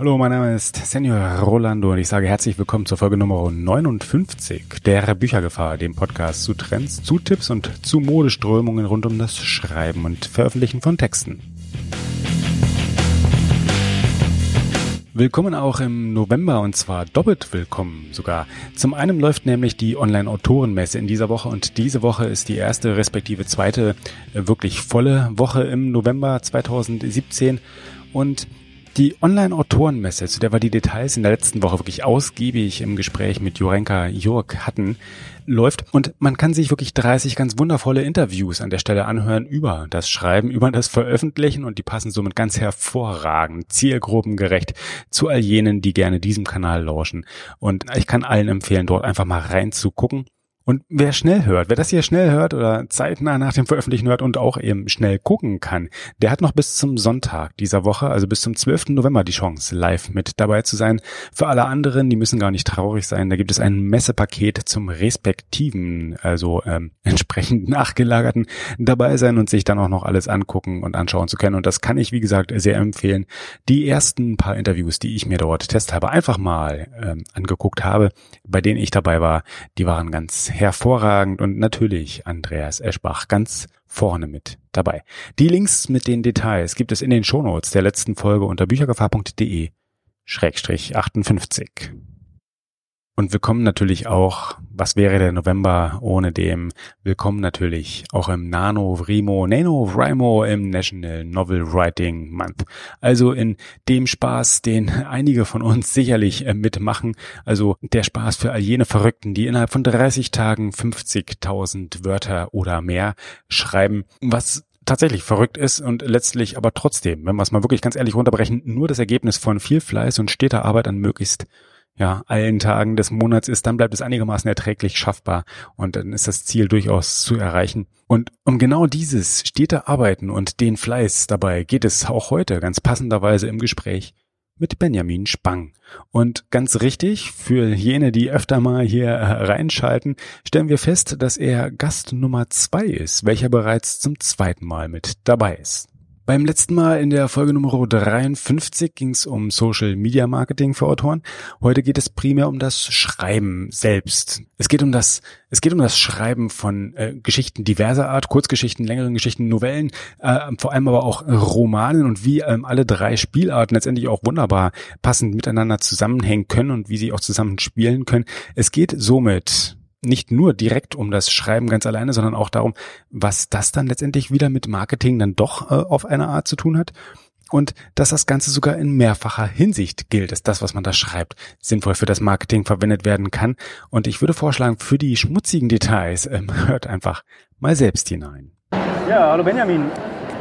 Hallo, mein Name ist Senior Rolando und ich sage herzlich willkommen zur Folge Nummer 59 der Büchergefahr, dem Podcast zu Trends, zu Tipps und zu Modeströmungen rund um das Schreiben und Veröffentlichen von Texten. Willkommen auch im November und zwar doppelt willkommen sogar. Zum einen läuft nämlich die Online-Autorenmesse in dieser Woche und diese Woche ist die erste respektive zweite äh, wirklich volle Woche im November 2017 und die Online-Autorenmesse, zu der wir die Details in der letzten Woche wirklich ausgiebig im Gespräch mit Jurenka Jurk hatten, läuft. Und man kann sich wirklich 30 ganz wundervolle Interviews an der Stelle anhören über das Schreiben, über das Veröffentlichen. Und die passen somit ganz hervorragend, zielgruppengerecht zu all jenen, die gerne diesem Kanal lauschen. Und ich kann allen empfehlen, dort einfach mal reinzugucken und wer schnell hört, wer das hier schnell hört oder zeitnah nach dem Veröffentlichen hört und auch eben schnell gucken kann, der hat noch bis zum Sonntag dieser Woche, also bis zum 12. November die Chance, live mit dabei zu sein. Für alle anderen, die müssen gar nicht traurig sein, da gibt es ein Messepaket zum respektiven, also ähm, entsprechend nachgelagerten dabei sein und sich dann auch noch alles angucken und anschauen zu können. Und das kann ich, wie gesagt, sehr empfehlen. Die ersten paar Interviews, die ich mir dort testhalber einfach mal ähm, angeguckt habe, bei denen ich dabei war, die waren ganz hervorragend und natürlich Andreas Eschbach ganz vorne mit dabei. Die Links mit den Details gibt es in den Shownotes der letzten Folge unter büchergefahr.de Schrägstrich 58. Und willkommen natürlich auch, was wäre der November ohne dem? Willkommen natürlich auch im Nano Vrimo, Nano Vrimo im National Novel Writing Month. Also in dem Spaß, den einige von uns sicherlich äh, mitmachen. Also der Spaß für all jene Verrückten, die innerhalb von 30 Tagen 50.000 Wörter oder mehr schreiben, was tatsächlich verrückt ist und letztlich aber trotzdem, wenn wir es mal wirklich ganz ehrlich runterbrechen, nur das Ergebnis von viel Fleiß und steter Arbeit an möglichst ja, allen Tagen des Monats ist, dann bleibt es einigermaßen erträglich schaffbar und dann ist das Ziel durchaus zu erreichen. Und um genau dieses stete Arbeiten und den Fleiß dabei geht es auch heute ganz passenderweise im Gespräch mit Benjamin Spang. Und ganz richtig, für jene, die öfter mal hier reinschalten, stellen wir fest, dass er Gast Nummer zwei ist, welcher bereits zum zweiten Mal mit dabei ist. Beim letzten Mal in der Folge Nummer 53 ging es um Social Media Marketing für Autoren. Heute geht es primär um das Schreiben selbst. Es geht um das, es geht um das Schreiben von äh, Geschichten diverser Art, Kurzgeschichten, längeren Geschichten, Novellen, äh, vor allem aber auch Romanen und wie ähm, alle drei Spielarten letztendlich auch wunderbar passend miteinander zusammenhängen können und wie sie auch zusammen spielen können. Es geht somit nicht nur direkt um das Schreiben ganz alleine, sondern auch darum, was das dann letztendlich wieder mit Marketing dann doch äh, auf eine Art zu tun hat. Und dass das Ganze sogar in mehrfacher Hinsicht gilt, dass das, was man da schreibt, sinnvoll für das Marketing verwendet werden kann. Und ich würde vorschlagen, für die schmutzigen Details ähm, hört einfach mal selbst hinein. Ja, hallo Benjamin.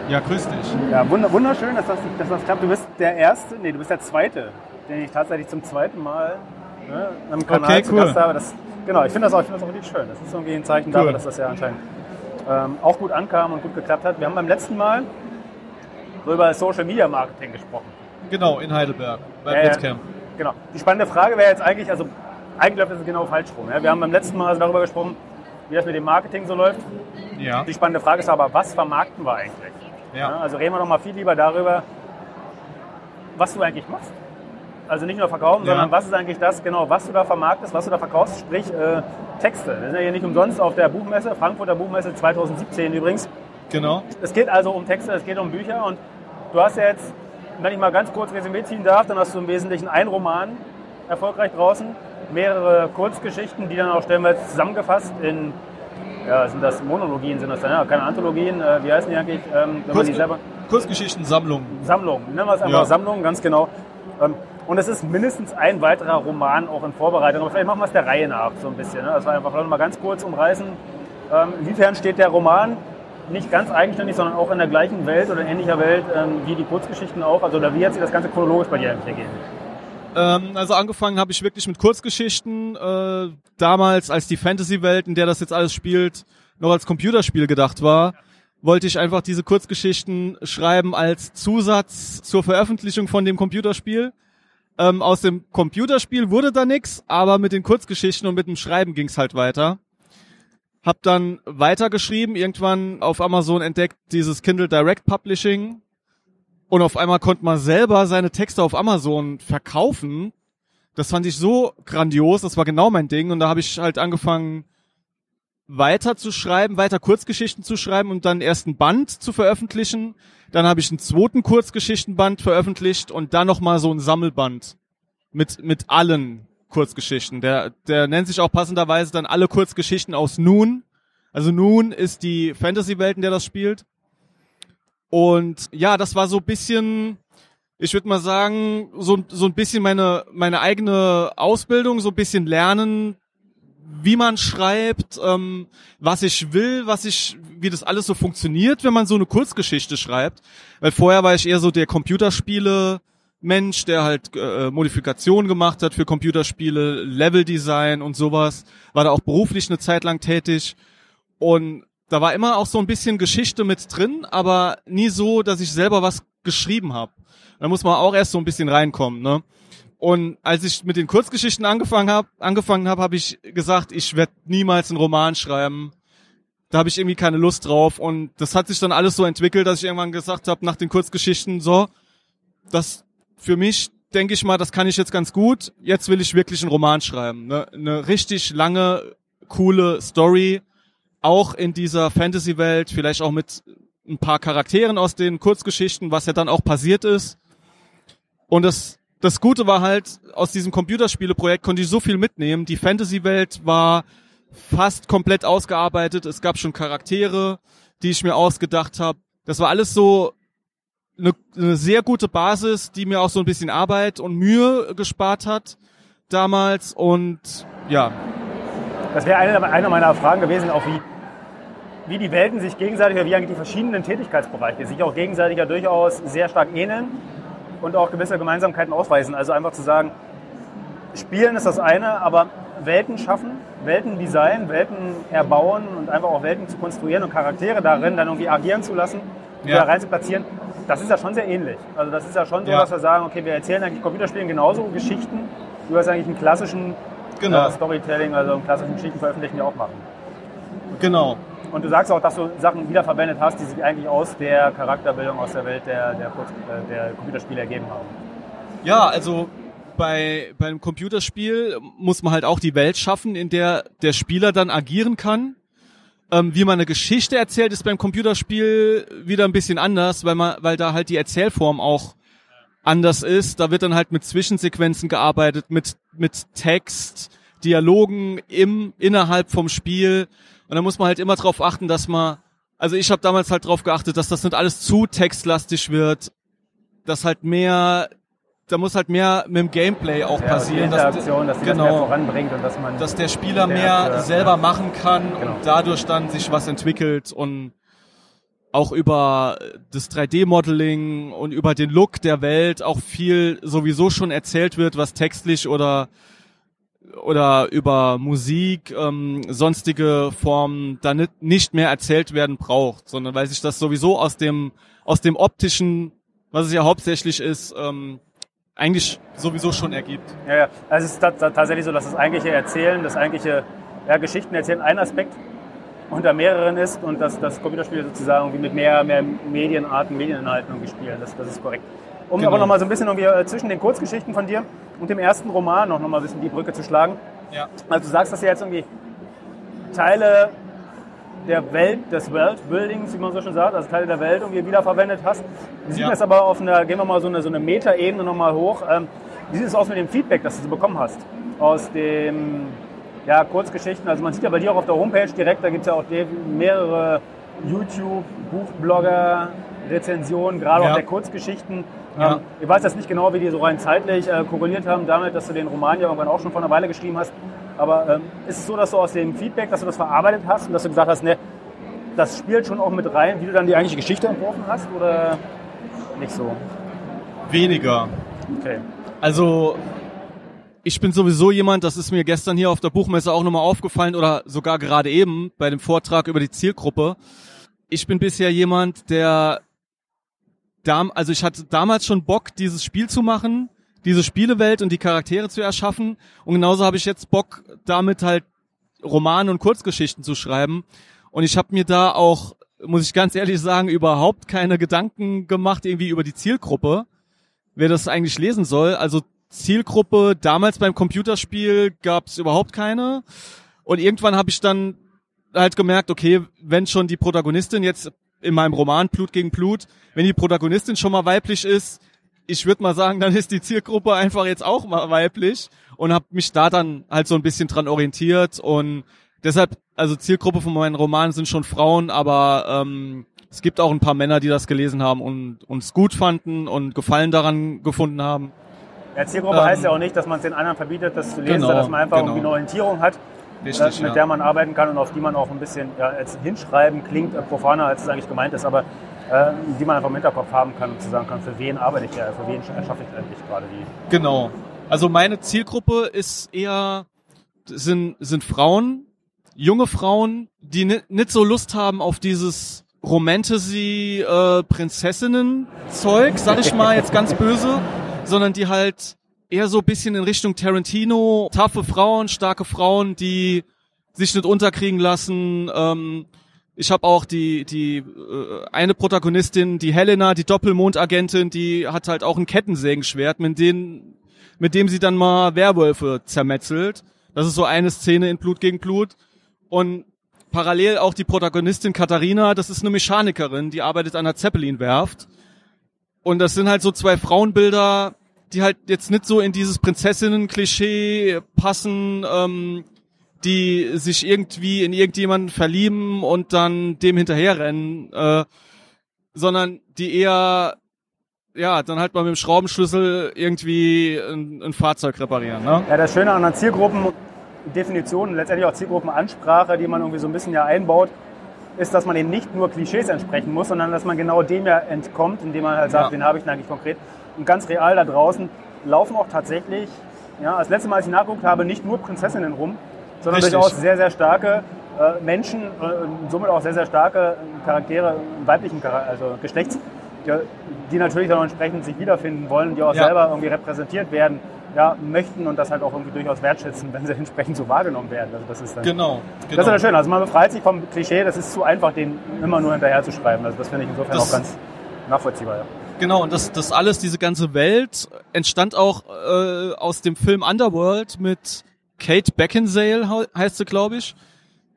Ja, grüß dich. Ja, wunderschön, dass das, dass das klappt. Du bist der Erste, nee, du bist der Zweite, den ich tatsächlich zum zweiten Mal ne, am Kanal okay, zu cool. Gast habe. Das Genau, ich finde das, auch, find das auch wirklich schön. Das ist irgendwie ein Zeichen Cool. dafür, dass das ja anscheinend ähm, auch gut ankam und gut geklappt hat. Wir haben beim letzten Mal so über Social Media Marketing gesprochen. Genau, in Heidelberg, beim ja. Blitzcamp. Genau. Die spannende Frage wäre jetzt eigentlich, also eigentlich läuft es genau falsch rum. Ja? Wir haben beim letzten Mal also darüber gesprochen, wie das mit dem Marketing so läuft. Ja. Die spannende Frage ist aber, was vermarkten wir eigentlich? Ja. also reden wir noch mal viel lieber darüber, was du eigentlich machst. Also nicht nur verkaufen, Ja. sondern was ist eigentlich das, genau, was du da vermarktest, was du da verkaufst, sprich äh, Texte. Wir sind ja hier nicht umsonst auf der Buchmesse, Frankfurter Buchmesse 2017 übrigens. Genau. Es geht also um Texte, es geht um Bücher und du hast ja jetzt, wenn ich mal ganz kurz Resümee ziehen darf, dann hast du im Wesentlichen einen Roman erfolgreich draußen, mehrere Kurzgeschichten, die dann auch stellenweise zusammengefasst in, ja, sind das Monologien, sind das dann, ja, keine Anthologien, äh, wie heißen die eigentlich, ähm, wenn man die Kurz, selber... Kurzgeschichtensammlung. Sammlung. Nennen wir es einfach Ja. Sammlung, ganz genau. Ähm, Und es ist mindestens ein weiterer Roman auch in Vorbereitung. Aber vielleicht machen wir es der Reihe nach so ein bisschen. ne? Das war einfach mal ganz kurz umreißen. Ähm, Inwiefern steht der Roman nicht ganz eigenständig, sondern auch in der gleichen Welt oder in ähnlicher Welt ähm, wie die Kurzgeschichten auch? Also oder wie hat sich das Ganze chronologisch bei dir eigentlich ergeben? Ähm, also angefangen habe ich wirklich mit Kurzgeschichten. Äh, damals, als die Fantasy-Welt, in der das jetzt alles spielt, noch als Computerspiel gedacht war, wollte ich einfach diese Kurzgeschichten schreiben als Zusatz zur Veröffentlichung von dem Computerspiel. Ähm, aus dem Computerspiel wurde da nix, aber mit den Kurzgeschichten und mit dem Schreiben ging's halt weiter. Hab dann weitergeschrieben, irgendwann auf Amazon entdeckt dieses Kindle Direct Publishing, Und auf einmal konnte man selber seine Texte auf Amazon verkaufen. Das fand ich so grandios, das war genau mein Ding. Und da habe ich halt angefangen, weiter zu schreiben, weiter Kurzgeschichten zu schreiben und dann erst einen Band zu veröffentlichen. Dann habe ich einen zweiten Kurzgeschichtenband veröffentlicht und dann nochmal so ein Sammelband mit, mit allen Kurzgeschichten. Der, der nennt sich auch passenderweise dann alle Kurzgeschichten aus Nun. Also Nun ist die Fantasy-Welt, in der das spielt. Und ja, das war so ein bisschen, ich würde mal sagen, so, so ein bisschen meine, meine eigene Ausbildung, so ein bisschen lernen, wie man schreibt, ähm, was ich will, was ich, wie das alles so funktioniert, wenn man so eine Kurzgeschichte schreibt. Weil vorher war ich eher so der Computerspiele Mensch, der halt äh, Modifikationen gemacht hat für Computerspiele, Leveldesign und sowas. War da auch beruflich eine Zeit lang tätig. Und da war immer auch so ein bisschen Geschichte mit drin, aber nie so, dass ich selber was geschrieben habe. Da muss man auch erst so ein bisschen reinkommen, ne? Und als ich mit den Kurzgeschichten angefangen habe, angefangen habe, habe ich gesagt, ich werde niemals einen Roman schreiben. Da habe ich irgendwie keine Lust drauf. Und das hat sich dann alles so entwickelt, dass ich irgendwann gesagt habe, nach den Kurzgeschichten, so, das für mich denke ich mal, das kann ich jetzt ganz gut. Jetzt will ich wirklich einen Roman schreiben. Ne? Eine richtig lange, coole Story, auch in dieser Fantasy-Welt, vielleicht auch mit ein paar Charakteren aus den Kurzgeschichten, was ja dann auch passiert ist. Und das das Gute war halt, aus diesem Computerspieleprojekt konnte ich so viel mitnehmen. Die Fantasy-Welt war fast komplett ausgearbeitet. Es gab schon Charaktere, die ich mir ausgedacht habe. Das war alles so eine, eine sehr gute Basis, die mir auch so ein bisschen Arbeit und Mühe gespart hat damals. Und ja. Das wäre eine, eine meiner Fragen gewesen, auch wie, wie die Welten sich gegenseitig wie eigentlich die verschiedenen Tätigkeitsbereiche sich auch gegenseitig ja durchaus sehr stark ähneln und auch gewisse Gemeinsamkeiten ausweisen. Also einfach zu sagen, Spielen ist das eine, aber Welten schaffen, Welten designen, Welten erbauen und einfach auch Welten zu konstruieren und Charaktere darin dann irgendwie agieren zu lassen, ja. da rein zu platzieren, das ist ja schon sehr ähnlich. Also das ist ja schon so, ja. dass wir sagen, okay, wir erzählen eigentlich Computerspielen genauso Geschichten, wie wir es eigentlich einen klassischen genau. äh, Storytelling, also einen klassischen Geschichten veröffentlichen ja auch machen. Genau. Und du sagst auch, dass du Sachen wiederverwendet hast, die sich eigentlich aus der Charakterbildung, aus der Welt der, der, äh, der Computerspiele ergeben haben. Ja, also bei beim Computerspiel muss man halt auch die Welt schaffen, in der der Spieler dann agieren kann. Ähm, wie man eine Geschichte erzählt, ist beim Computerspiel wieder ein bisschen anders, weil man, weil da halt die Erzählform auch anders ist. Da wird dann halt mit Zwischensequenzen gearbeitet, mit mit Text, Dialogen im innerhalb vom Spiel. Und da muss man halt immer darauf achten, dass man, also ich habe damals halt darauf geachtet, dass das nicht alles zu textlastig wird, dass halt mehr, da muss halt mehr mit dem Gameplay auch ja, passieren, dass, dass genau, das voranbringt und dass man, dass der Spieler der mehr Akteur, selber machen kann genau. und dadurch dann sich was entwickelt und auch über das 3D-Modeling und über den Look der Welt auch viel sowieso schon erzählt wird, was textlich oder oder über Musik, ähm, sonstige Formen da nicht mehr erzählt werden braucht, sondern weil sich das sowieso aus dem, aus dem optischen, was es ja hauptsächlich ist, ähm, eigentlich sowieso schon ergibt. Ja, ja. Also es ist tatsächlich so, dass das eigentliche Erzählen, das eigentliche ja, Geschichten erzählen ein Aspekt unter mehreren ist und dass das Computerspiele sozusagen irgendwie mit mehr, mehr Medienarten, Medieninhalten irgendwie spielen. Das, das ist korrekt. Um genau. aber nochmal so ein bisschen irgendwie äh, zwischen den Kurzgeschichten von dir und dem ersten Roman noch mal ein bisschen die Brücke zu schlagen. Ja. Also du sagst, dass du jetzt irgendwie Teile der Welt, des Worldbuildings, wie man so schon sagt, also Teile der Welt irgendwie wiederverwendet hast. Wie sieht ja. das aber auf einer, gehen wir mal so eine, so eine Metaebene nochmal hoch, ähm, wie sieht es aus mit dem Feedback, das du so bekommen hast aus dem ja, Kurzgeschichten? Also man sieht ja bei dir auch auf der Homepage direkt, da gibt es ja auch mehrere YouTube, Buchblogger, Rezensionen, gerade ja. auch der Kurzgeschichten. Ja. Ähm, ich weiß jetzt nicht genau, wie die so rein zeitlich äh, korreliert haben damit, dass du den Roman ja irgendwann auch schon vor einer Weile geschrieben hast. Aber ähm, ist es so, dass du aus dem Feedback, dass du das verarbeitet hast und dass du gesagt hast, ne, das spielt schon auch mit rein, wie du dann die eigentliche Geschichte entworfen hast oder nicht so? Weniger. Okay. Also ich bin sowieso jemand, das ist mir gestern hier auf der Buchmesse auch nochmal aufgefallen oder sogar gerade eben bei dem Vortrag über die Zielgruppe. Ich bin bisher jemand, der dam also ich hatte damals schon Bock, dieses Spiel zu machen, diese Spielewelt und die Charaktere zu erschaffen. Und genauso habe ich jetzt Bock, damit halt Romane und Kurzgeschichten zu schreiben. Und ich habe mir da auch muss ich ganz ehrlich sagen, überhaupt keine Gedanken gemacht irgendwie über die Zielgruppe, wer das eigentlich lesen soll. Also Zielgruppe damals beim Computerspiel gab es überhaupt keine. Und irgendwann habe ich dann halt gemerkt, okay, wenn schon die Protagonistin jetzt in meinem Roman Blut gegen Blut, wenn die Protagonistin schon mal weiblich ist, ich würde mal sagen, dann ist die Zielgruppe einfach jetzt auch mal weiblich und habe mich da dann halt so ein bisschen dran orientiert und deshalb, also Zielgruppe von meinen Romanen sind schon Frauen, aber ähm, es gibt auch ein paar Männer, die das gelesen haben und uns gut fanden und Gefallen daran gefunden haben. Ja, Zielgruppe ähm, heißt ja auch nicht, dass man es den anderen verbietet, das zu lesen, genau, sondern dass man einfach genau. irgendwie eine Orientierung hat, Richtig, äh, mit ja. der man arbeiten kann und auf die man auch ein bisschen ja, als hinschreiben klingt äh, profaner, als es eigentlich gemeint ist, aber äh, die man einfach im Hinterkopf haben kann und zu sagen kann, für wen arbeite ich ja, für wen erschaffe ich eigentlich gerade die. Genau. Also meine Zielgruppe ist eher, sind, sind Frauen, junge Frauen, die nicht so Lust haben auf dieses Romantasy äh, Prinzessinnen Zeug, sag ich mal jetzt ganz böse, sondern die halt eher so bisschen in Richtung Tarantino, taffe Frauen, starke Frauen, die sich nicht unterkriegen lassen. Ähm, ich habe auch die die äh, eine Protagonistin, die Helena, die Doppelmondagentin, die hat halt auch ein Kettensägenschwert, mit dem mit dem sie dann mal Werwölfe zermetzelt. Das ist so eine Szene in Blut gegen Blut. Und parallel auch die Protagonistin Katharina, das ist eine Mechanikerin, die arbeitet an der Zeppelin-Werft. Und das sind halt so zwei Frauenbilder, die halt jetzt nicht so in dieses Prinzessinnen-Klischee passen, ähm, die sich irgendwie in irgendjemanden verlieben und dann dem hinterherrennen, äh, sondern die eher ja, dann halt mal mit dem Schraubenschlüssel irgendwie ein, ein Fahrzeug reparieren. Ne? Ja, das Schöne an den Zielgruppen Definition, letztendlich auch Zielgruppenansprache, die man irgendwie so ein bisschen ja einbaut, ist, dass man eben nicht nur Klischees entsprechen muss, sondern dass man genau dem ja entkommt, indem man halt sagt, ja. wen habe ich denn eigentlich konkret. Und ganz real da draußen laufen auch tatsächlich, ja, das letzte Mal, als ich nachgeguckt habe, nicht nur Prinzessinnen rum, sondern Richtig. durchaus sehr, sehr starke äh, Menschen äh, und somit auch sehr, sehr starke Charaktere, weiblichen Charakter, also Geschlechts, die, die, natürlich dann entsprechend sich wiederfinden wollen, die auch ja. selber irgendwie repräsentiert werden ja, möchten und das halt auch irgendwie durchaus wertschätzen, wenn sie entsprechend so wahrgenommen werden. Also das ist dann, genau, genau. Das ist ja schön. Also man befreit sich vom Klischee, das ist zu einfach, den immer nur hinterher zu schreiben. Also das finde ich insofern das, auch ganz nachvollziehbar. Ja. Genau, und das, das alles, diese ganze Welt entstand auch äh, aus dem Film Underworld mit Kate Beckinsale, heißt sie, glaube ich.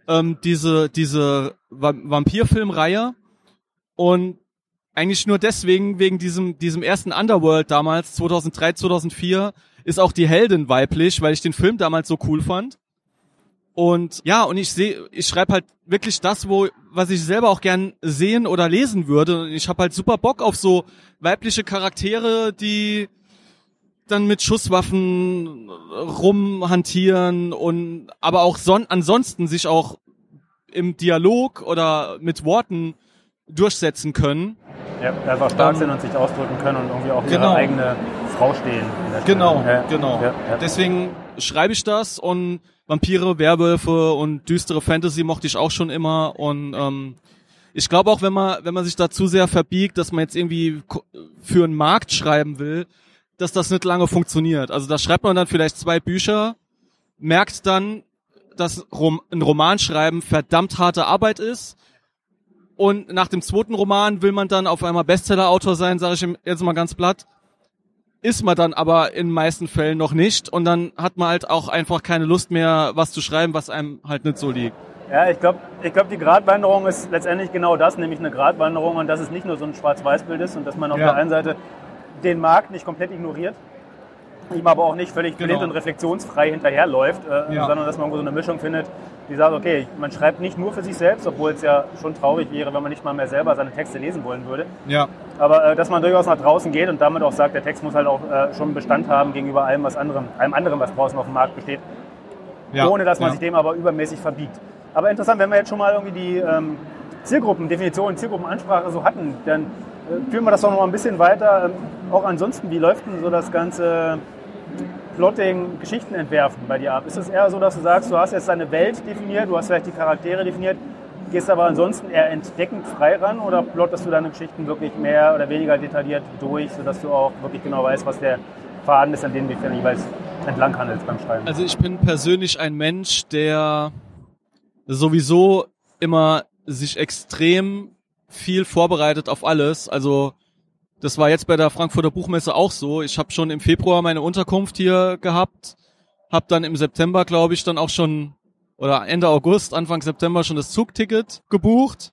Ähm, diese diese Vampirfilmreihe. Und eigentlich nur deswegen, wegen diesem, diesem ersten Underworld damals, 2003, 2004, ist auch die Heldin weiblich, weil ich den Film damals so cool fand. Und ja, und ich sehe, ich schreibe halt wirklich das, wo, was ich selber auch gern sehen oder lesen würde. Und ich habe halt super Bock auf so weibliche Charaktere, die dann mit Schusswaffen rumhantieren und aber auch son ansonsten sich auch im Dialog oder mit Worten durchsetzen können. Ja, einfach stark ähm, sind und sich ausdrücken können und irgendwie auch genau. ihre eigene Frau stehen. Genau, ja, genau. Ja, ja. Deswegen schreibe ich das und Vampire, Werwölfe und düstere Fantasy mochte ich auch schon immer und ähm, ich glaube auch, wenn man, wenn man sich da zu sehr verbiegt, dass man jetzt irgendwie für einen Markt schreiben will, dass das nicht lange funktioniert. Also da schreibt man dann vielleicht zwei Bücher, merkt dann, dass ein Roman schreiben verdammt harte Arbeit ist und nach dem zweiten Roman will man dann auf einmal Bestseller-Autor sein, sage ich jetzt mal ganz platt. Ist man dann aber in den meisten Fällen noch nicht. Und dann hat man halt auch einfach keine Lust mehr, was zu schreiben, was einem halt nicht so liegt. Ja, ich glaube, ich glaub, die Gratwanderung ist letztendlich genau das, nämlich eine Gratwanderung und dass es nicht nur so ein Schwarz-Weiß-Bild ist und dass man auf ja. der einen Seite den Markt nicht komplett ignoriert, ihm aber auch nicht völlig blind genau. und reflexionsfrei hinterherläuft, äh, ja. sondern dass man irgendwo so eine Mischung findet, die sagt, okay, man schreibt nicht nur für sich selbst, obwohl es ja schon traurig wäre, wenn man nicht mal mehr selber seine Texte lesen wollen würde. Ja. Aber äh, dass man durchaus nach draußen geht und damit auch sagt, der Text muss halt auch äh, schon Bestand haben gegenüber allem was anderem, allem anderen, was draußen auf dem Markt besteht. Ja. Ohne dass man ja. sich dem aber übermäßig verbiegt. Aber interessant, wenn wir jetzt schon mal irgendwie die ähm, Zielgruppendefinition, Zielgruppenansprache so hatten, dann äh, führen wir das doch noch mal ein bisschen weiter. Ähm, auch ansonsten, wie läuft denn so das ganze Plotting, Geschichten entwerfen bei dir ab? Ist es eher so, dass du sagst, du hast jetzt deine Welt definiert, du hast vielleicht die Charaktere definiert, gehst aber ansonsten eher entdeckend frei ran oder plottest du deine Geschichten wirklich mehr oder weniger detailliert durch, sodass du auch wirklich genau weißt, was der Faden ist, an dem du dich jeweils entlang handelst beim Schreiben? Also ich bin persönlich ein Mensch, der sowieso immer sich extrem viel vorbereitet auf alles. Also das war jetzt bei der Frankfurter Buchmesse auch so. Ich habe schon im Februar meine Unterkunft hier gehabt, habe dann im September, glaube ich, dann auch schon oder Ende August, Anfang September schon das Zugticket gebucht.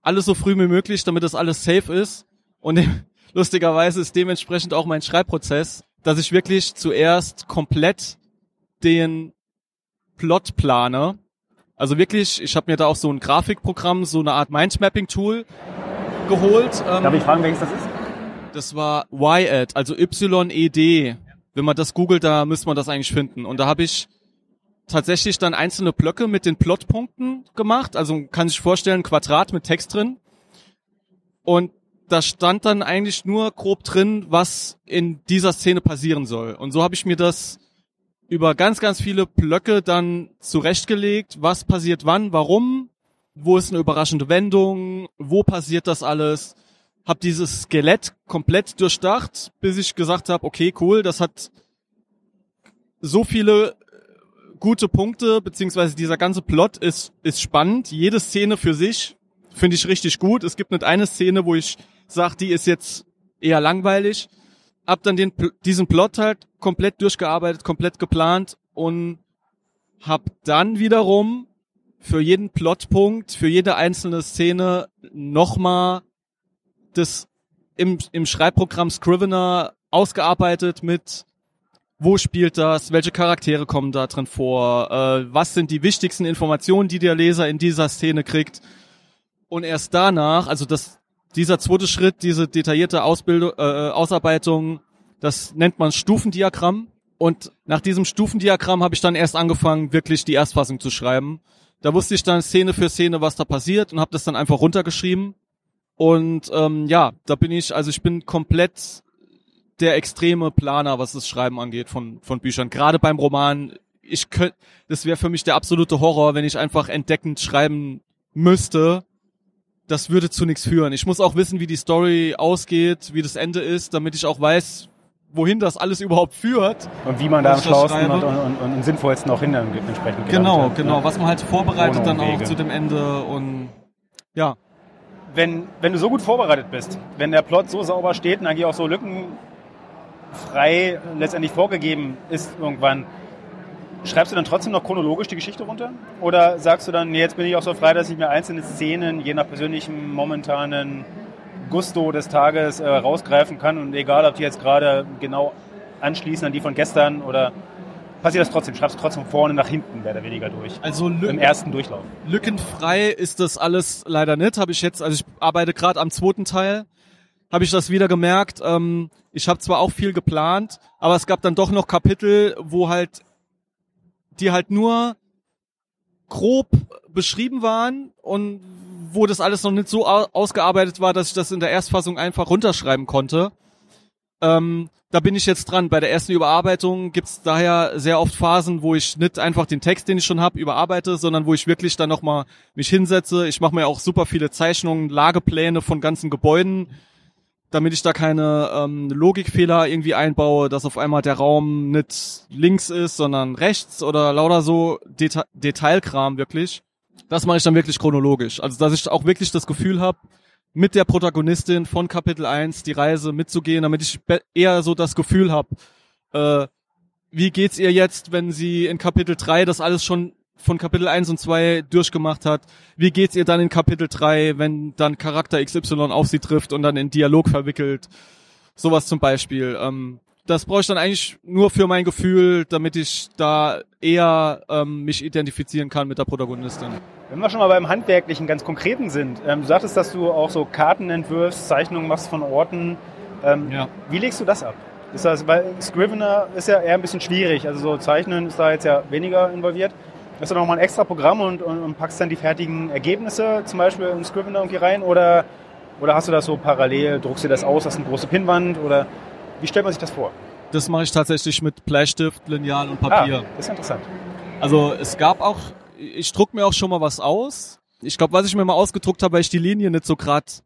Alles so früh wie möglich, damit das alles safe ist. Und lustigerweise ist dementsprechend auch mein Schreibprozess, dass ich wirklich zuerst komplett den Plot plane. Also wirklich, ich habe mir da auch so ein Grafikprogramm, so eine Art Mindmapping-Tool geholt. Ähm, Darf ich fragen, welches das ist? Das war YED, also Y-E-D. Wenn man das googelt, da müsste man das eigentlich finden. Und da habe ich tatsächlich dann einzelne Blöcke mit den Plotpunkten gemacht. Also kann sich vorstellen, Quadrat mit Text drin. Und da stand dann eigentlich nur grob drin, was in dieser Szene passieren soll. Und so habe ich mir das über ganz, ganz viele Blöcke dann zurechtgelegt, was passiert wann, warum, wo ist eine überraschende Wendung, wo passiert das alles. Hab dieses Skelett komplett durchdacht, bis ich gesagt habe, okay, cool, das hat so viele gute Punkte, beziehungsweise dieser ganze Plot ist, ist spannend. Jede Szene für sich finde ich richtig gut. Es gibt nicht eine Szene, wo ich sage, die ist jetzt eher langweilig. Hab dann den, diesen Plot halt komplett durchgearbeitet, komplett geplant und hab dann wiederum für jeden Plotpunkt, für jede einzelne Szene nochmal das im, im Schreibprogramm Scrivener ausgearbeitet mit wo spielt das, welche Charaktere kommen da drin vor, äh, was sind die wichtigsten Informationen, die der Leser in dieser Szene kriegt. Und erst danach, also das, dieser zweite Schritt, diese detaillierte Ausbildung, äh, Ausarbeitung, das nennt man Stufendiagramm. Und nach diesem Stufendiagramm habe ich dann erst angefangen, wirklich die Erstfassung zu schreiben. Da wusste ich dann Szene für Szene, was da passiert und habe das dann einfach runtergeschrieben. Und ähm, ja, da bin ich, also ich bin komplett der extreme Planer, was das Schreiben angeht von, von Büchern. Gerade beim Roman, ich könnte, das wäre für mich der absolute Horror, wenn ich einfach entdeckend schreiben müsste. Das würde zu nichts führen. Ich muss auch wissen, wie die Story ausgeht, wie das Ende ist, damit ich auch weiß, wohin das alles überhaupt führt. Und wie man da am schlausten und, und, und, und, sinnvollsten auch hin entsprechend Genau, genau. Ja. Was man halt vorbereitet dann auch zu dem Ende und ja. Wenn, wenn du so gut vorbereitet bist, wenn der Plot so sauber steht und eigentlich auch so Lücken frei letztendlich vorgegeben ist irgendwann, schreibst du dann trotzdem noch chronologisch die Geschichte runter? Oder sagst du dann, nee, jetzt bin ich auch so frei, dass ich mir einzelne Szenen je nach persönlichem momentanen Gusto des Tages äh, rausgreifen kann und egal, ob die jetzt gerade genau anschließen an die von gestern oder passiert das trotzdem? Schreibst du trotzdem vorne nach hinten mehr oder weniger durch? Also im ersten Durchlauf. Lückenfrei ist das alles leider nicht. Habe ich jetzt, also ich arbeite gerade am zweiten Teil habe ich das wieder gemerkt. Ähm, ich habe zwar auch viel geplant, aber es gab dann doch noch Kapitel, wo halt die halt nur grob beschrieben waren und wo das alles noch nicht so ausgearbeitet war, dass ich das in der Erstfassung einfach runterschreiben konnte. Ähm, da bin ich jetzt dran. Bei der ersten Überarbeitung gibt's daher sehr oft Phasen, wo ich nicht einfach den Text, den ich schon habe, überarbeite, sondern wo ich wirklich dann nochmal mich hinsetze. Ich mache mir auch super viele Zeichnungen, Lagepläne von ganzen Gebäuden, damit ich da keine ähm, Logikfehler irgendwie einbaue, dass auf einmal der Raum nicht links ist, sondern rechts oder lauter so Deta Detailkram wirklich. Das mache ich dann wirklich chronologisch. Also dass ich auch wirklich das Gefühl habe, mit der Protagonistin von Kapitel 1 die Reise mitzugehen, damit ich eher so das Gefühl habe, äh, wie geht's ihr jetzt, wenn sie in Kapitel 3 das alles schon von Kapitel 1 und 2 durchgemacht hat. Wie geht's ihr dann in Kapitel 3, wenn dann Charakter XY auf sie trifft und dann in Dialog verwickelt? Sowas zum Beispiel. Ähm, das brauche ich dann eigentlich nur für mein Gefühl, damit ich da eher ähm, mich identifizieren kann mit der Protagonistin. Wenn wir schon mal beim Handwerklichen ganz Konkreten sind, ähm, du sagtest, dass du auch so Karten entwirfst, Zeichnungen machst von Orten. Ähm, ja. Wie legst du das ab? Ist das, weil Scrivener ist ja eher ein bisschen schwierig, also so Zeichnen ist da jetzt ja weniger involviert. Hast du nochmal ein extra Programm und, und, und, packst dann die fertigen Ergebnisse zum Beispiel in Scrivener irgendwie rein oder, oder hast du das so parallel, druckst dir das aus, hast eine große Pinnwand oder wie stellt man sich das vor? Das mache ich tatsächlich mit Bleistift, Lineal und Papier. Ah, das ist interessant. Also es gab auch, ich druck mir auch schon mal was aus. Ich glaube, was ich mir mal ausgedruckt habe, weil ich die Linie nicht so grad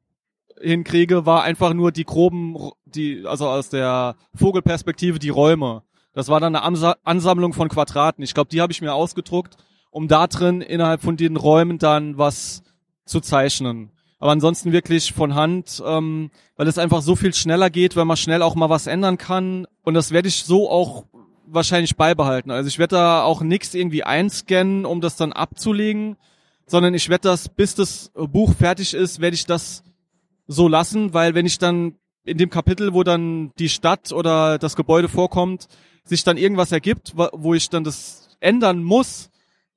hinkriege, war einfach nur die groben, die, also aus der Vogelperspektive die Räume. Das war dann eine Ansammlung von Quadraten. Ich glaube, die habe ich mir ausgedruckt um da drin innerhalb von den Räumen dann was zu zeichnen. Aber ansonsten wirklich von Hand, ähm, weil es einfach so viel schneller geht, weil man schnell auch mal was ändern kann. Und das werde ich so auch wahrscheinlich beibehalten. Also ich werde da auch nichts irgendwie einscannen, um das dann abzulegen, sondern ich werde das, bis das Buch fertig ist, werde ich das so lassen, weil wenn ich dann in dem Kapitel, wo dann die Stadt oder das Gebäude vorkommt, sich dann irgendwas ergibt, wo ich dann das ändern muss,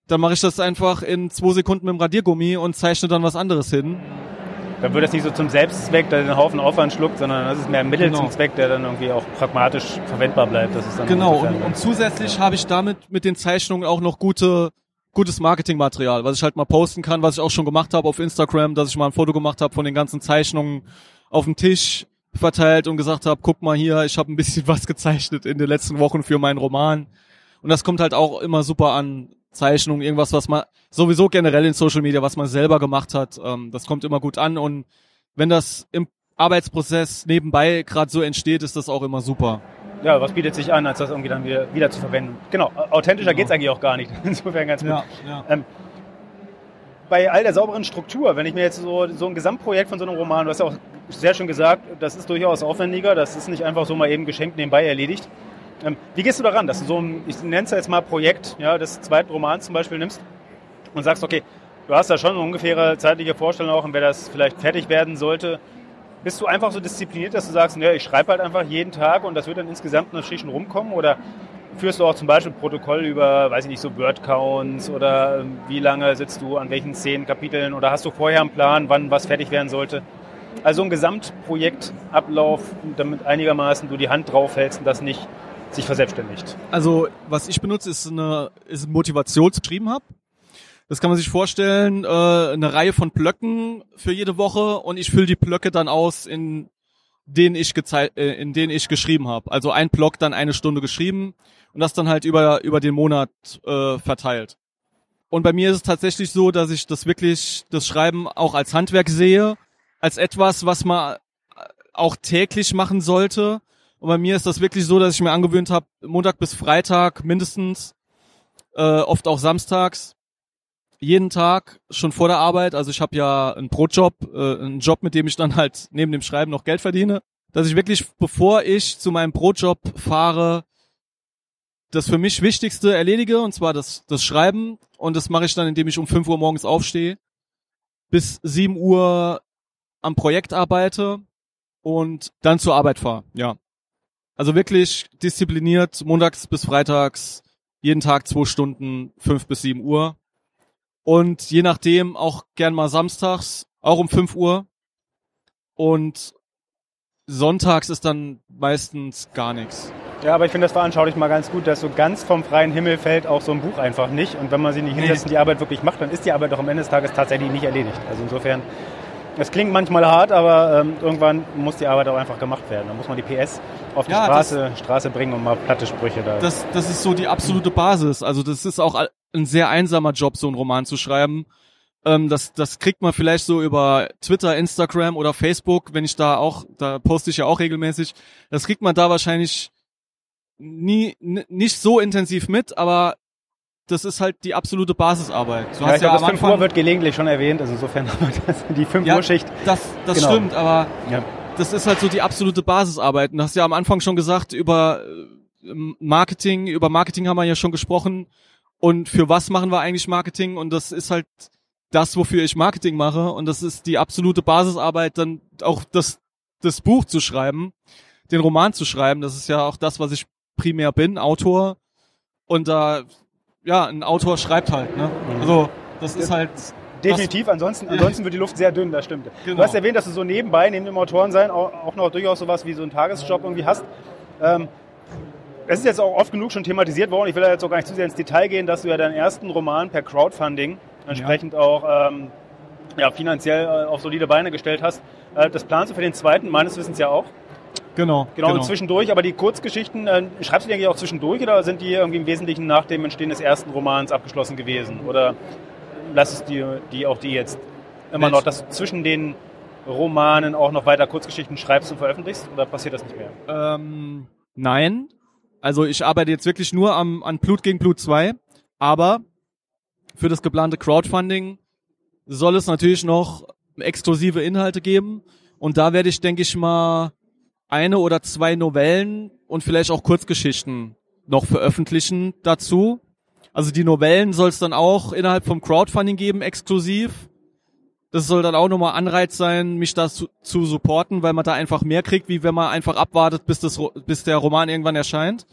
dann mache ich das einfach in zwei Sekunden mit dem Radiergummi und zeichne dann was anderes hin. Dann wird das nicht so zum Selbstzweck, der den Haufen Aufwand schluckt, sondern das ist mehr ein Mittel genau. zum Zweck, der dann irgendwie auch pragmatisch verwendbar bleibt. Das ist dann genau, und, und zusätzlich habe ich damit mit den Zeichnungen auch noch gute gutes Marketingmaterial, was ich halt mal posten kann, was ich auch schon gemacht habe auf Instagram, dass ich mal ein Foto gemacht habe von den ganzen Zeichnungen auf dem Tisch verteilt und gesagt habe, guck mal hier, ich habe ein bisschen was gezeichnet in den letzten Wochen für meinen Roman. Und das kommt halt auch immer super an Zeichnungen, irgendwas, was man sowieso generell in Social Media, was man selber gemacht hat, ähm, das kommt immer gut an. Und wenn das im Arbeitsprozess nebenbei gerade so entsteht, ist das auch immer super. Ja, was bietet sich an, als das irgendwie dann wieder, wieder zu verwenden? Genau, authentischer genau. geht's eigentlich auch gar nicht. Insofern ganz gut. Ja, ja. Ähm, bei all der sauberen Struktur, wenn ich mir jetzt so, so ein Gesamtprojekt von so einem Roman, du hast ja auch sehr schön gesagt, das ist durchaus aufwendiger, das ist nicht einfach so mal eben geschenkt nebenbei erledigt. Ähm, wie gehst du daran, dass du so ein, ich nenne es jetzt mal Projekt, ja, des zweiten Romans zum Beispiel nimmst und sagst, okay, du hast da schon eine ungefähre zeitliche Vorstellung auch, in wer das vielleicht fertig werden sollte. Bist du einfach so diszipliniert, dass du sagst, ja, ich schreibe halt einfach jeden Tag und das wird dann insgesamt eine Schicht rumkommen? Oder führst du auch zum Beispiel Protokoll über, weiß ich nicht, so Word-Counts oder ähm, wie lange sitzt du an welchen Szenen, Kapiteln oder hast du vorher einen Plan, wann was fertig werden sollte? Also ein Gesamtprojektablauf, damit einigermaßen du die Hand drauf hältst und das nicht sich verselbstständigt. Also was ich benutze, ist eine ist ein Motivationsbetrieben habe. Das kann man sich vorstellen, äh, eine Reihe von Blöcken für jede Woche und ich fülle die Blöcke dann aus, in denen ich gezei äh, in denen ich geschrieben habe. Also ein Block dann eine Stunde geschrieben und das dann halt über über den Monat äh, verteilt. Und bei mir ist es tatsächlich so, dass ich das wirklich das Schreiben auch als Handwerk sehe, als etwas, was man auch täglich machen sollte und bei mir ist das wirklich so, dass ich mir angewöhnt habe, Montag bis Freitag mindestens, äh, oft auch samstags, jeden Tag schon vor der Arbeit. Also ich habe ja einen Brotjob, äh, einen Job, mit dem ich dann halt neben dem Schreiben noch Geld verdiene. Dass ich wirklich, bevor ich zu meinem Brotjob fahre, das für mich Wichtigste erledige, und zwar das, das Schreiben. Und das mache ich dann, indem ich um 5 Uhr morgens aufstehe, bis 7 Uhr am Projekt arbeite und dann zur Arbeit fahre. Ja. Also wirklich diszipliniert, montags bis freitags, jeden Tag zwei Stunden, fünf bis sieben Uhr. Und je nachdem auch gern mal samstags, auch um fünf Uhr. Und sonntags ist dann meistens gar nichts. Ja, aber ich finde das veranschaulich mal ganz gut, dass so ganz vom freien Himmel fällt auch so ein Buch einfach nicht. Und wenn man sich nicht hinsetzt und die Arbeit wirklich macht, dann ist die Arbeit doch am Ende des Tages tatsächlich nicht erledigt. Also insofern es klingt manchmal hart, aber ähm, irgendwann muss die Arbeit auch einfach gemacht werden. Da muss man die PS auf die ja, Straße, das, Straße bringen und mal platte Sprüche da. Das, das ist so die absolute Basis. Also das ist auch ein sehr einsamer Job, so einen Roman zu schreiben. Ähm, das, das kriegt man vielleicht so über Twitter, Instagram oder Facebook, wenn ich da auch, da poste ich ja auch regelmäßig. Das kriegt man da wahrscheinlich nie, nicht so intensiv mit, aber das ist halt die absolute Basisarbeit. Du ja, ich ja glaube, das 5 Uhr wird gelegentlich schon erwähnt, also insofern haben wir das, die 5 ja, Uhr Schicht. Das, das genau. stimmt, aber ja. das ist halt so die absolute Basisarbeit. Und du hast ja am Anfang schon gesagt, über äh, Marketing, über Marketing haben wir ja schon gesprochen. Und für was machen wir eigentlich Marketing? Und das ist halt das, wofür ich Marketing mache. Und das ist die absolute Basisarbeit, dann auch das, das Buch zu schreiben, den Roman zu schreiben. Das ist ja auch das, was ich primär bin, Autor. Und da ja, ein Autor schreibt halt. Ne? Mhm. Also das ist halt Definitiv, ansonsten, ansonsten wird die Luft sehr dünn, das stimmt. Genau. Du hast erwähnt, dass du so nebenbei, neben dem Autorensein, auch, auch noch durchaus sowas wie so einen Tagesjob irgendwie hast. Ähm, es ist jetzt auch oft genug schon thematisiert worden, ich will da jetzt auch gar nicht zu sehr ins Detail gehen, dass du ja deinen ersten Roman per Crowdfunding entsprechend ja. auch ähm, ja, finanziell äh, auf solide Beine gestellt hast. Äh, das planst du für den zweiten, meines Wissens ja auch. Genau. Genau, genau. und zwischendurch, aber die Kurzgeschichten, äh, schreibst du die eigentlich auch zwischendurch oder sind die irgendwie im Wesentlichen nach dem Entstehen des ersten Romans abgeschlossen gewesen? Oder lass es die, die auch die jetzt immer Welch? noch, dass du zwischen den Romanen auch noch weiter Kurzgeschichten schreibst und veröffentlichst oder passiert das nicht mehr? Ähm, nein. Also ich arbeite jetzt wirklich nur am, an Blut gegen Blut 2, aber für das geplante Crowdfunding soll es natürlich noch exklusive Inhalte geben. Und da werde ich, denke ich mal, eine oder zwei Novellen und vielleicht auch Kurzgeschichten noch veröffentlichen dazu. Also die Novellen soll es dann auch innerhalb vom Crowdfunding geben, exklusiv. Das soll dann auch nochmal Anreiz sein, mich da zu, zu supporten, weil man da einfach mehr kriegt, wie wenn man einfach abwartet, bis, das, bis der Roman irgendwann erscheint.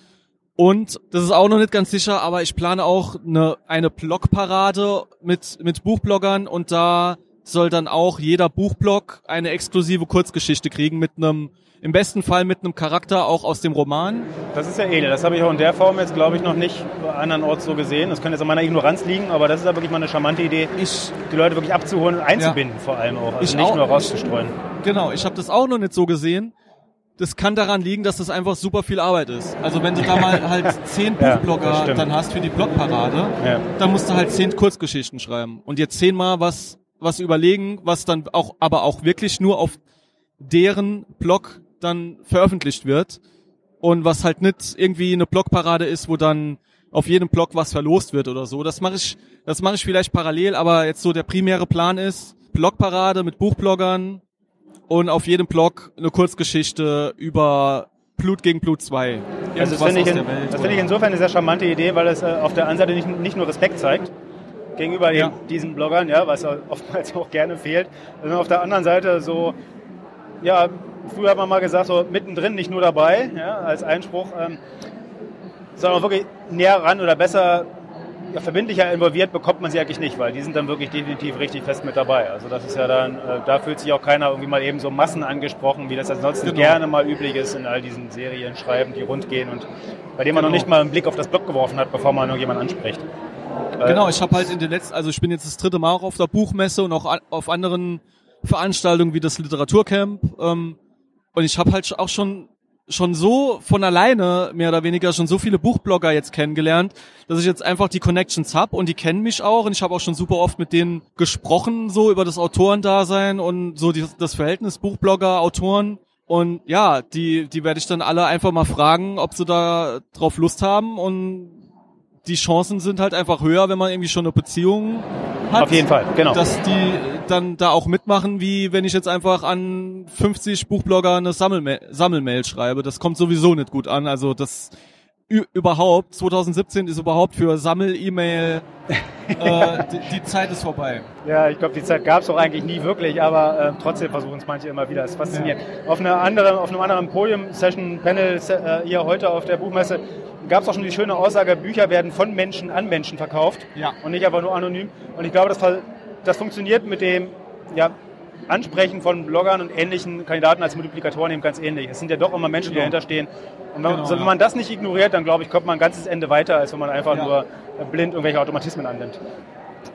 Und das ist auch noch nicht ganz sicher, aber ich plane auch eine, eine Blogparade mit, mit Buchbloggern und da soll dann auch jeder Buchblog eine exklusive Kurzgeschichte kriegen mit einem im besten Fall mit einem Charakter auch aus dem Roman. Das ist ja edel. Das habe ich auch in der Form jetzt, glaube ich, noch nicht andernorts so gesehen. Das könnte jetzt an meiner Ignoranz liegen, aber das ist ja wirklich mal eine charmante Idee, ich, die Leute wirklich abzuholen und einzubinden ja, vor allem auch. Also ich nicht auch, nur rauszustreuen. Genau, ich habe das auch noch nicht so gesehen. Das kann daran liegen, dass das einfach super viel Arbeit ist. Also wenn du da mal halt zehn Buchblogger ja, dann hast für die Blogparade, ja. dann musst du halt zehn Kurzgeschichten schreiben und jetzt zehnmal was was überlegen, was dann auch aber auch wirklich nur auf deren Blog dann veröffentlicht wird und was halt nicht irgendwie eine Blogparade ist, wo dann auf jedem Blog was verlost wird oder so. Das mache ich, das mache ich vielleicht parallel, aber jetzt so der primäre Plan ist Blogparade mit Buchbloggern und auf jedem Blog eine Kurzgeschichte über Blut gegen Blut 2. Also das finde ich, in, das find ich insofern eine sehr charmante Idee, weil es äh, auf der einen Seite nicht, nicht nur Respekt zeigt gegenüber ja. diesen Bloggern, ja, was oftmals auch gerne fehlt, sondern auf der anderen Seite so ja, früher hat man mal gesagt, so mittendrin, nicht nur dabei, ja, als Einspruch, ähm, sondern auch wirklich näher ran oder besser ja, verbindlicher involviert bekommt man sie eigentlich nicht, weil die sind dann wirklich definitiv richtig fest mit dabei. Also das ist ja dann, äh, da fühlt sich auch keiner irgendwie mal eben so Massen angesprochen, wie das ansonsten genau. gerne mal üblich ist in all diesen Serien schreiben, die rund gehen und bei denen man genau. noch nicht mal einen Blick auf das Blog geworfen hat, bevor man jemanden anspricht. Genau, ich habe halt in den letzten, also ich bin jetzt das dritte Mal auch auf der Buchmesse und auch auf anderen Veranstaltungen wie das Literaturcamp. Ähm, und ich habe halt auch schon schon so von alleine mehr oder weniger schon so viele Buchblogger jetzt kennengelernt, dass ich jetzt einfach die Connections hab und die kennen mich auch und ich habe auch schon super oft mit denen gesprochen so über das Autorendasein und so die, das Verhältnis Buchblogger Autoren und ja, die die werde ich dann alle einfach mal fragen, ob sie da drauf Lust haben und die Chancen sind halt einfach höher, wenn man irgendwie schon eine Beziehung hat. Auf jeden Fall, genau. Dass die dann da auch mitmachen, wie wenn ich jetzt einfach an 50 Buchblogger eine Sammelmail, Sammelmail schreibe. Das kommt sowieso nicht gut an. Also das überhaupt, 2017 ist überhaupt für Sammel-E-Mail, äh, die, die, Zeit ist vorbei. Ja, ich glaube, die Zeit gab es auch eigentlich nie wirklich, aber äh, trotzdem versuchen es manche immer wieder. Es ist faszinierend. Ja. Auf, einer anderen, auf einem anderen Podium-Session-Panel äh, hier heute auf der Buchmesse gab es auch schon die schöne Aussage, Bücher werden von Menschen an Menschen verkauft ja. und nicht einfach nur anonym. Und ich glaube, das, das funktioniert mit dem ja, Ansprechen von Bloggern und ähnlichen Kandidaten als Multiplikatoren eben ganz ähnlich. Es sind ja doch immer Menschen, die genau. dahinter stehen. Und wenn, genau, wenn man das nicht ignoriert, dann glaube ich, kommt man ein ganzes Ende weiter, als wenn man einfach ja. nur blind irgendwelche Automatismen annimmt.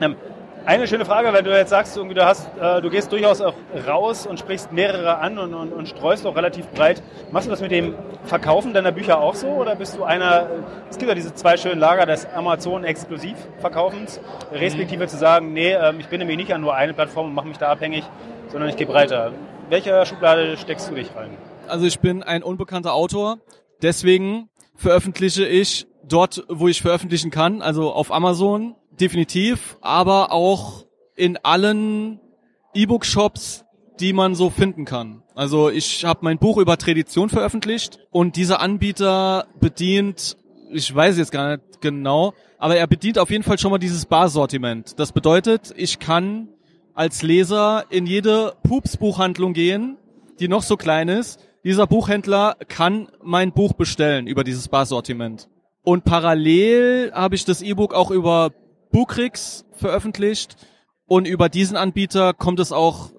Ähm, eine schöne Frage, wenn du jetzt sagst, du, hast, äh, du gehst durchaus auch raus und sprichst mehrere an und, und, und, streust auch relativ breit. Machst du das mit dem Verkaufen deiner Bücher auch so oder bist du einer, es gibt ja diese zwei schönen Lager des Amazon-Exklusivverkaufens, respektive mhm. zu sagen, nee, äh, ich bin nämlich nicht an nur eine Plattform und mache mich da abhängig, sondern ich gehe breiter. Welche Schublade steckst du dich rein? Also ich bin ein unbekannter Autor, deswegen veröffentliche ich dort, wo ich veröffentlichen kann, also auf Amazon, definitiv, aber auch in allen E-Book-Shops, die man so finden kann. Also ich habe mein Buch über Tradition veröffentlicht und dieser Anbieter bedient, ich weiß jetzt gar nicht genau, aber er bedient auf jeden Fall schon mal dieses Barsortiment. Das bedeutet, ich kann als Leser in jede Pups-Buchhandlung gehen, die noch so klein ist. Dieser Buchhändler kann mein Buch bestellen über dieses Barsortiment. Und parallel habe ich das E-Book auch über Bookrix veröffentlicht und über diesen Anbieter kommt es auch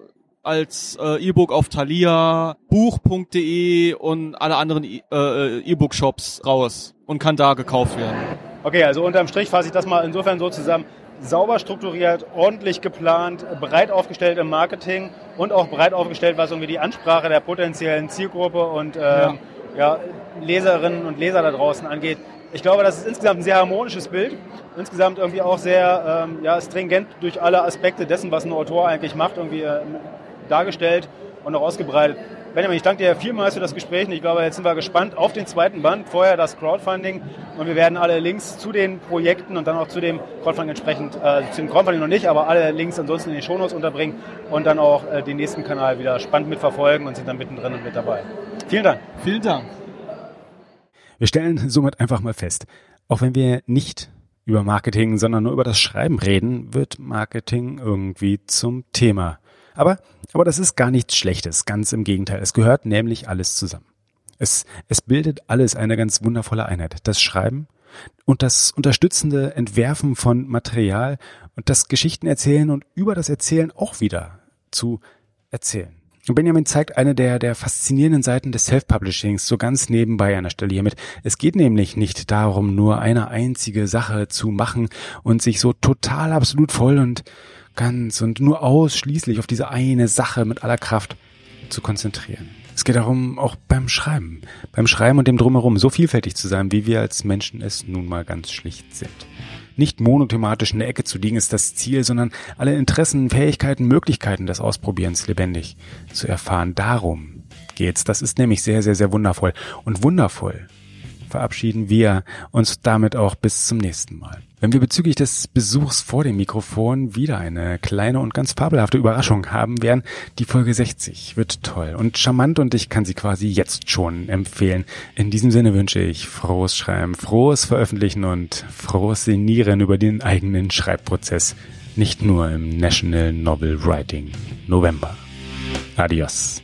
als äh, E-Book auf Thalia, Buch.de und alle anderen e-, äh, E-Book-Shops raus und kann da gekauft werden. Okay, also unterm Strich fasse ich das mal insofern so zusammen. Sauber strukturiert, ordentlich geplant, breit aufgestellt im Marketing und auch breit aufgestellt, was irgendwie die Ansprache der potenziellen Zielgruppe und ähm, ja. ja, Leserinnen und Leser da draußen angeht. Ich glaube, das ist insgesamt ein sehr harmonisches Bild insgesamt irgendwie auch sehr ähm, ja, stringent durch alle Aspekte dessen, was ein Autor eigentlich macht, irgendwie äh, dargestellt und auch ausgebreitet. Benjamin, ich danke dir vielmals für das Gespräch. Ich glaube, jetzt sind wir gespannt auf den zweiten Band. Vorher das Crowdfunding. Und wir werden alle Links zu den Projekten und dann auch zu dem Crowdfunding entsprechend, äh, zu dem Crowdfunding noch nicht, aber alle Links ansonsten in den Shownotes unterbringen und dann auch äh, den nächsten Kanal wieder spannend mitverfolgen und sind dann mittendrin und mit dabei. Vielen Dank. Vielen Dank. Wir stellen somit einfach mal fest, auch wenn wir nicht über Marketing, sondern nur über das Schreiben reden, wird Marketing irgendwie zum Thema. Aber, aber das ist gar nichts Schlechtes, ganz im Gegenteil. Es gehört nämlich alles zusammen. Es, es bildet alles eine ganz wundervolle Einheit. Das Schreiben und das unterstützende Entwerfen von Material und das Geschichten erzählen und über das Erzählen auch wieder zu erzählen. Und Benjamin zeigt eine der, der faszinierenden Seiten des Self-Publishings so ganz nebenbei an der Stelle hiermit. Es geht nämlich nicht darum, nur eine einzige Sache zu machen und sich so total absolut voll und ganz und nur ausschließlich auf diese eine Sache mit aller Kraft zu konzentrieren. Es geht darum, auch beim Schreiben, beim Schreiben und dem Drumherum so vielfältig zu sein, wie wir als Menschen es nun mal ganz schlicht sind. Nicht monothematisch in der Ecke zu liegen ist das Ziel, sondern alle Interessen, Fähigkeiten, Möglichkeiten des Ausprobierens lebendig zu erfahren. Darum geht's. Das ist nämlich sehr, sehr, sehr wundervoll. Und wundervoll verabschieden wir uns damit auch bis zum nächsten Mal. Wenn wir bezüglich des Besuchs vor dem Mikrofon wieder eine kleine und ganz fabelhafte Überraschung haben werden, die Folge 60 wird toll und charmant und ich kann sie quasi jetzt schon empfehlen. In diesem Sinne wünsche ich frohes Schreiben, frohes Veröffentlichen und frohes Senieren über den eigenen Schreibprozess, nicht nur im National Novel Writing November. Adios.